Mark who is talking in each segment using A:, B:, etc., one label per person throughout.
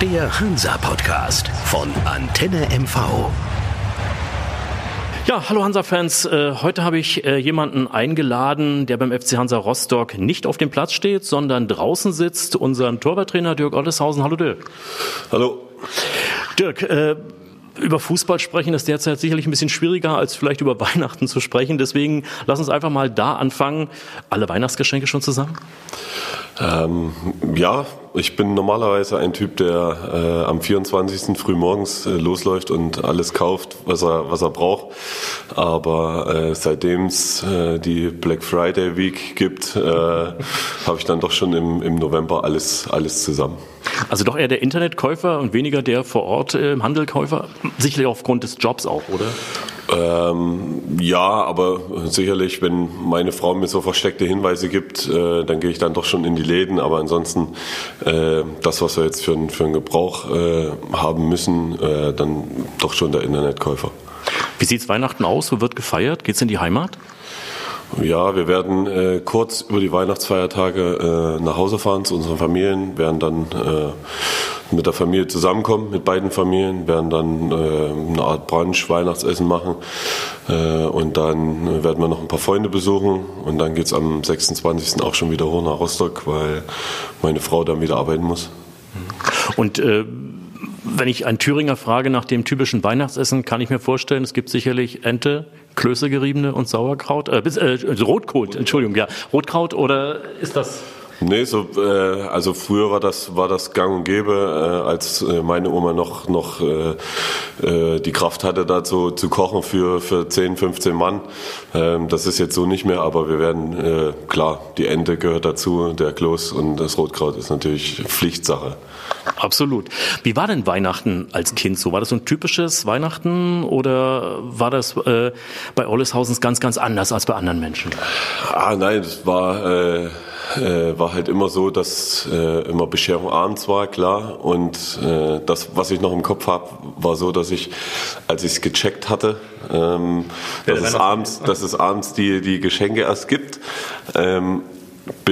A: Der Hansa-Podcast von Antenne MV.
B: Ja, hallo Hansa-Fans. Äh, heute habe ich äh, jemanden eingeladen, der beim FC Hansa Rostock nicht auf dem Platz steht, sondern draußen sitzt. Unseren Torwarttrainer Dirk Olleshausen. Hallo Dirk.
C: Hallo.
B: Dirk, äh, über Fußball sprechen ist derzeit sicherlich ein bisschen schwieriger, als vielleicht über Weihnachten zu sprechen. Deswegen lass uns einfach mal da anfangen. Alle Weihnachtsgeschenke schon zusammen?
C: Ähm, ja, ich bin normalerweise ein Typ, der äh, am 24. frühmorgens äh, losläuft und alles kauft, was er, was er braucht. Aber äh, seitdem es äh, die Black Friday Week gibt, äh, habe ich dann doch schon im, im November alles, alles zusammen.
B: Also doch eher der Internetkäufer und weniger der vor Ort äh, Handelkäufer? Sicherlich aufgrund des Jobs auch, oder?
C: Ähm, ja, aber sicherlich, wenn meine Frau mir so versteckte Hinweise gibt, äh, dann gehe ich dann doch schon in die Läden. Aber ansonsten, äh, das, was wir jetzt für, für einen Gebrauch äh, haben müssen, äh, dann doch schon der Internetkäufer.
B: Wie sieht's Weihnachten aus? Wo wird gefeiert? Geht's in die Heimat?
C: Ja, wir werden äh, kurz über die Weihnachtsfeiertage äh, nach Hause fahren zu unseren Familien, werden dann äh, mit der Familie zusammenkommen, mit beiden Familien, werden dann äh, eine Art Brunch, Weihnachtsessen machen äh, und dann werden wir noch ein paar Freunde besuchen und dann geht's am 26. auch schon wieder hoch nach Rostock, weil meine Frau dann wieder arbeiten muss.
B: Und äh wenn ich einen Thüringer frage nach dem typischen Weihnachtsessen, kann ich mir vorstellen, es gibt sicherlich Ente, Klöße geriebene und Sauerkraut, äh, äh, Rotkraut, Entschuldigung, ja, Rotkraut oder ist das
C: Nee, so, äh, also früher war das, war das gang und gäbe, äh, als äh, meine Oma noch, noch äh, äh, die Kraft hatte, dazu zu kochen für, für 10, 15 Mann. Ähm, das ist jetzt so nicht mehr, aber wir werden, äh, klar, die Ente gehört dazu, der Kloß und das Rotkraut ist natürlich Pflichtsache.
B: Absolut. Wie war denn Weihnachten als Kind so? War das so ein typisches Weihnachten oder war das äh, bei Olleshausens ganz, ganz anders als bei anderen Menschen?
C: Ah, nein, das war, äh, äh, war halt immer so, dass äh, immer Bescherung abends war, klar. Und äh, das, was ich noch im Kopf habe, war so, dass ich, als ich es gecheckt hatte, ähm, dass, es abends, dass es abends die, die Geschenke erst gibt, ähm,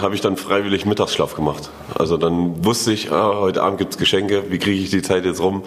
C: habe ich dann freiwillig Mittagsschlaf gemacht. Also dann wusste ich, ah, heute Abend gibt's Geschenke, wie kriege ich die Zeit jetzt rum?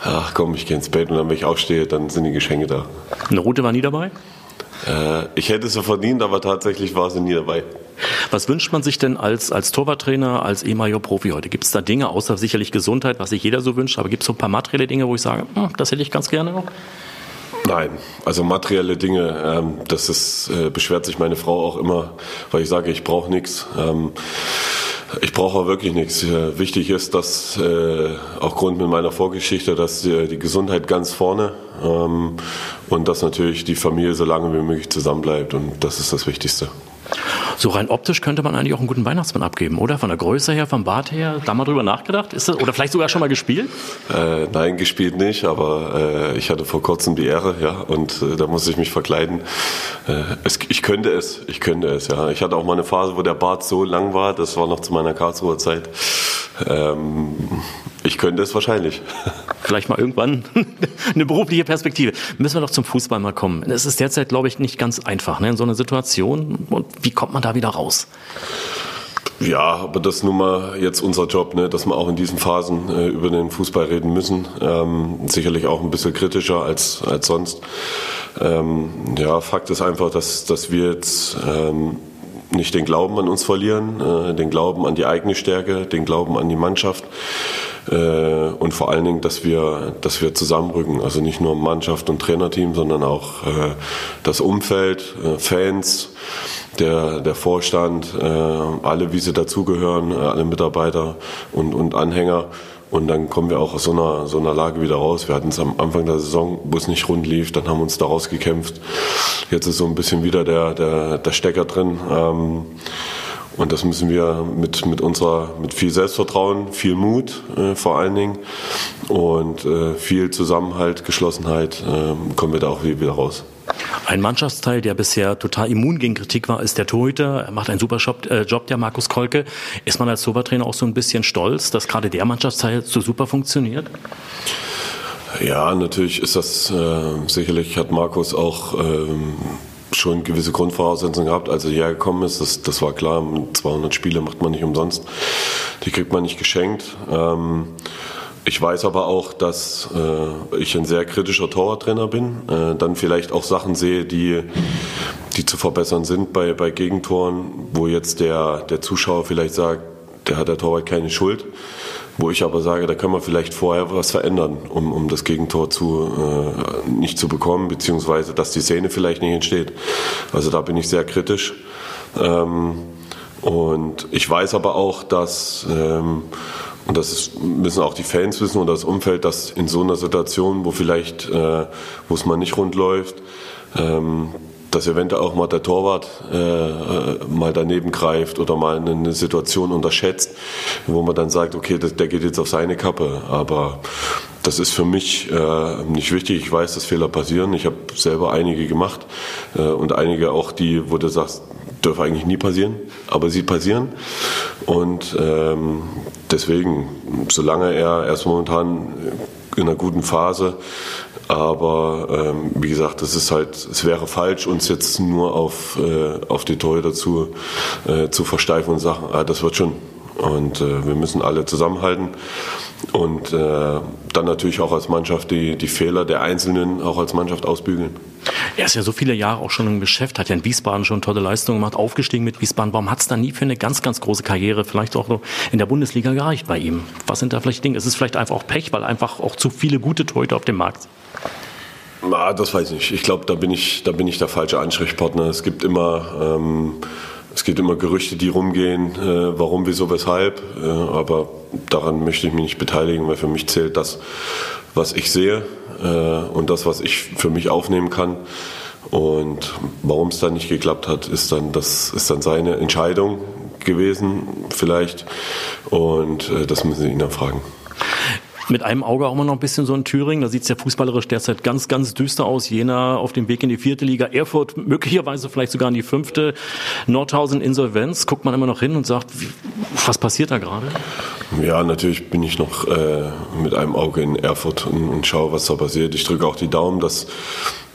C: Ach komm, ich gehe ins Bett und dann, wenn ich aufstehe, dann sind die Geschenke da.
B: Eine Route war nie dabei?
C: Äh, ich hätte sie verdient, aber tatsächlich war sie nie dabei.
B: Was wünscht man sich denn als, als Torwarttrainer, als ehemaliger Profi heute? Gibt es da Dinge, außer sicherlich Gesundheit, was sich jeder so wünscht, aber gibt es so ein paar materielle Dinge, wo ich sage, hm, das hätte ich ganz gerne noch?
C: Nein, also materielle Dinge, ähm, das ist, äh, beschwert sich meine Frau auch immer, weil ich sage, ich brauche nichts. Ähm, ich brauche wirklich nichts. Äh, wichtig ist, dass äh, auch Grund mit meiner Vorgeschichte, dass die, die Gesundheit ganz vorne ähm, und dass natürlich die Familie so lange wie möglich zusammenbleibt und das ist das Wichtigste.
B: So rein optisch könnte man eigentlich auch einen guten Weihnachtsmann abgeben, oder? Von der Größe her, vom Bart her, da mal drüber nachgedacht? Ist das, oder vielleicht sogar schon mal gespielt?
C: Äh, nein, gespielt nicht, aber äh, ich hatte vor kurzem die Ehre, ja, und äh, da musste ich mich verkleiden. Äh, es, ich könnte es, ich könnte es, ja. Ich hatte auch mal eine Phase, wo der Bart so lang war, das war noch zu meiner Karlsruher Zeit. Ähm, ich könnte es wahrscheinlich.
B: Vielleicht mal irgendwann eine berufliche Perspektive. Müssen wir doch zum Fußball mal kommen. Es ist derzeit, glaube ich, nicht ganz einfach ne, in so einer Situation. Und wie kommt man da wieder raus?
C: Ja, aber das ist nun mal jetzt unser Job, ne, dass wir auch in diesen Phasen äh, über den Fußball reden müssen. Ähm, sicherlich auch ein bisschen kritischer als, als sonst. Ähm, ja, Fakt ist einfach, dass, dass wir jetzt ähm, nicht den Glauben an uns verlieren, äh, den Glauben an die eigene Stärke, den Glauben an die Mannschaft äh, und vor allen Dingen, dass wir, dass wir zusammenrücken. Also nicht nur Mannschaft und Trainerteam, sondern auch äh, das Umfeld, äh, Fans, der, der Vorstand, äh, alle, wie sie dazugehören, äh, alle Mitarbeiter und, und Anhänger. Und dann kommen wir auch aus so einer, so einer Lage wieder raus. Wir hatten es am Anfang der Saison, wo es nicht rund lief, dann haben wir uns da rausgekämpft. Jetzt ist so ein bisschen wieder der, der, der Stecker drin. Ähm, und das müssen wir mit, mit unserer, mit viel Selbstvertrauen, viel Mut äh, vor allen Dingen und äh, viel Zusammenhalt, Geschlossenheit äh, kommen wir da auch wieder raus.
B: Ein Mannschaftsteil, der bisher total immun gegen Kritik war, ist der Torhüter. Er macht einen super Job, äh, Job der Markus Kolke. Ist man als Torwarttrainer auch so ein bisschen stolz, dass gerade der Mannschaftsteil so super funktioniert?
C: Ja, natürlich ist das äh, sicherlich hat Markus auch ähm, schon gewisse Grundvoraussetzungen gehabt, als er hierher gekommen ist. Das, das war klar. 200 Spiele macht man nicht umsonst. Die kriegt man nicht geschenkt. Ähm, ich weiß aber auch, dass äh, ich ein sehr kritischer Torwarttrainer bin, äh, dann vielleicht auch Sachen sehe, die, die zu verbessern sind bei, bei Gegentoren, wo jetzt der, der Zuschauer vielleicht sagt, der hat der Torwart keine Schuld, wo ich aber sage, da kann man vielleicht vorher was verändern, um, um das Gegentor zu, äh, nicht zu bekommen, beziehungsweise dass die Szene vielleicht nicht entsteht. Also da bin ich sehr kritisch. Ähm, und ich weiß aber auch, dass, ähm, und das ist, müssen auch die Fans wissen und das Umfeld, dass in so einer Situation, wo vielleicht, äh, wo es mal nicht rund läuft, ähm, dass eventuell auch mal der Torwart äh, äh, mal daneben greift oder mal eine Situation unterschätzt, wo man dann sagt, okay, das, der geht jetzt auf seine Kappe. Aber das ist für mich äh, nicht wichtig. Ich weiß, dass Fehler passieren. Ich habe selber einige gemacht äh, und einige auch die, wo du sagst, dürfen eigentlich nie passieren, aber sie passieren. Und ähm, deswegen, solange er erst momentan in einer guten Phase aber ähm, wie gesagt, das ist halt, es wäre falsch, uns jetzt nur auf, äh, auf die Torhüter zu, äh, zu versteifen und sagen, ah, das wird schon. Und äh, wir müssen alle zusammenhalten und äh, dann natürlich auch als Mannschaft die, die Fehler der Einzelnen auch als Mannschaft ausbügeln.
B: Er ist ja so viele Jahre auch schon im Geschäft, hat ja in Wiesbaden schon tolle Leistungen gemacht, aufgestiegen mit Wiesbaden. Warum hat es da nie für eine ganz, ganz große Karriere, vielleicht auch in der Bundesliga gereicht bei ihm? Was sind da vielleicht Dinge? Ist es vielleicht einfach auch Pech, weil einfach auch zu viele gute Torhüter auf dem Markt sind?
C: Na, das weiß ich nicht. Ich glaube, da bin ich, da bin ich der falsche Ansprechpartner. Es gibt immer, ähm, es gibt immer Gerüchte, die rumgehen, äh, warum, wieso, weshalb. Äh, aber daran möchte ich mich nicht beteiligen, weil für mich zählt das, was ich sehe äh, und das, was ich für mich aufnehmen kann. Und warum es dann nicht geklappt hat, ist dann, das ist dann seine Entscheidung gewesen, vielleicht. Und äh, das müssen Sie ihn dann fragen.
B: Mit einem Auge auch immer noch ein bisschen so in Thüringen. Da sieht es ja fußballerisch derzeit ganz, ganz düster aus. Jena auf dem Weg in die vierte Liga, Erfurt möglicherweise vielleicht sogar in die fünfte. Nordhausen Insolvenz. Guckt man immer noch hin und sagt, was passiert da gerade?
C: Ja, natürlich bin ich noch äh, mit einem Auge in Erfurt und, und schaue, was da passiert. Ich drücke auch die Daumen, dass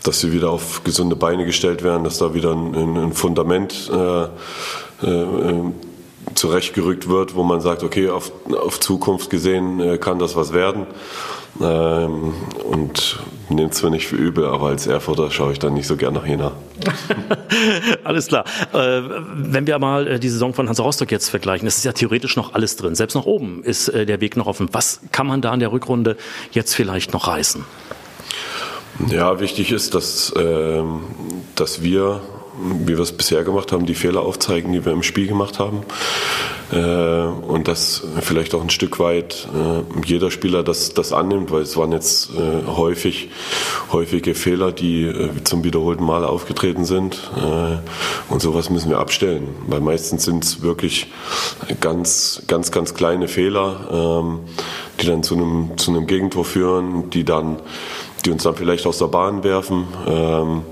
C: dass sie wieder auf gesunde Beine gestellt werden, dass da wieder ein, ein Fundament äh, äh, zurechtgerückt wird, wo man sagt, okay, auf, auf Zukunft gesehen äh, kann das was werden. Ähm, und nehmt es mir nicht für übel, aber als Erfurter schaue ich dann nicht so gern nach Jena.
B: alles klar. Äh, wenn wir mal äh, die Saison von Hansa Rostock jetzt vergleichen, es ist ja theoretisch noch alles drin. Selbst nach oben ist äh, der Weg noch offen. Was kann man da in der Rückrunde jetzt vielleicht noch reißen?
C: Ja, wichtig ist, dass, ähm, dass wir wie wir es bisher gemacht haben, die Fehler aufzeigen, die wir im Spiel gemacht haben. Äh, und dass vielleicht auch ein Stück weit äh, jeder Spieler das, das annimmt, weil es waren jetzt äh, häufig häufige Fehler, die zum wiederholten Mal aufgetreten sind. und sowas müssen wir abstellen, weil meistens sind es wirklich ganz, ganz, ganz kleine Fehler, ähm, die dann zu einem, zu einem Gegentor führen, die dann die uns dann vielleicht aus der Bahn werfen. Ähm,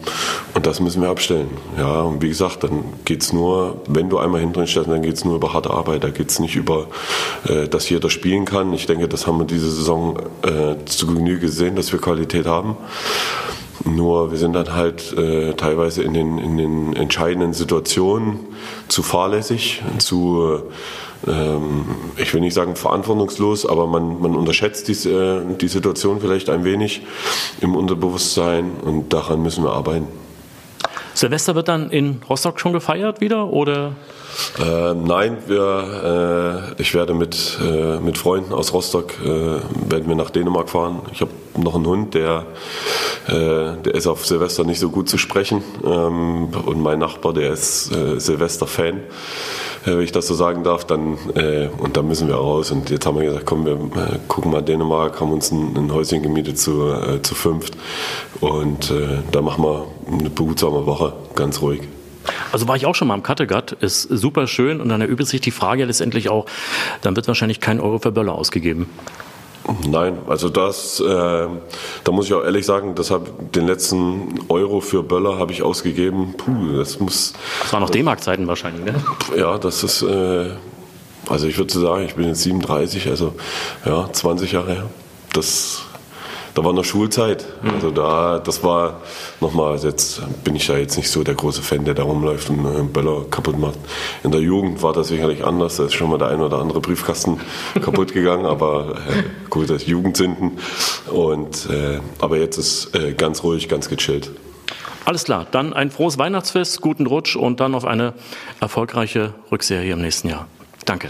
C: und das müssen wir abstellen. Ja, und wie gesagt, dann geht es nur, wenn du einmal hinten stehst, dann geht es nur über harte Arbeit. Da geht es nicht über, äh, dass jeder spielen kann. Ich denke, das haben wir diese Saison äh, zu Genüge gesehen, dass wir Qualität haben. Nur wir sind dann halt äh, teilweise in den, in den entscheidenden Situationen zu fahrlässig, zu ähm, ich will nicht sagen verantwortungslos, aber man, man unterschätzt die, äh, die Situation vielleicht ein wenig im Unterbewusstsein und daran müssen wir arbeiten.
B: Silvester wird dann in Rostock schon gefeiert wieder oder?
C: Äh, nein, wir, äh, ich werde mit, äh, mit Freunden aus Rostock äh, werden wir nach Dänemark fahren. Ich habe noch einen Hund, der, äh, der ist auf Silvester nicht so gut zu sprechen ähm, und mein Nachbar, der ist äh, Silvester-Fan. Äh, wenn ich das so sagen darf, dann äh, und da müssen wir raus. Und jetzt haben wir gesagt, komm, wir äh, gucken mal Dänemark, haben uns ein, ein Häuschen gemietet zu, äh, zu fünft und äh, da machen wir eine behutsame Woche, ganz ruhig.
B: Also war ich auch schon mal am Kattegat, ist super schön und dann erübt sich die Frage letztendlich auch, dann wird wahrscheinlich kein Euro für Böller ausgegeben.
C: Nein, also das, äh, da muss ich auch ehrlich sagen, das hab, den letzten Euro für Böller habe ich ausgegeben. Puh, das muss.
B: Das war noch D-Mark-Zeiten wahrscheinlich, ne?
C: Ja, das ist, äh, also ich würde sagen, ich bin jetzt 37, also ja, 20 Jahre her. Das da war noch Schulzeit. Mhm. Also da, das war nochmal, jetzt bin ich da jetzt nicht so der große Fan, der da rumläuft und einen Böller kaputt macht. In der Jugend war das sicherlich anders. Da ist schon mal der ein oder andere Briefkasten kaputt gegangen, aber äh, gut, das Jugendsünden. Und, äh, aber jetzt ist äh, ganz ruhig, ganz gechillt.
B: Alles klar, dann ein frohes Weihnachtsfest, guten Rutsch und dann auf eine erfolgreiche Rückserie im nächsten Jahr. Danke.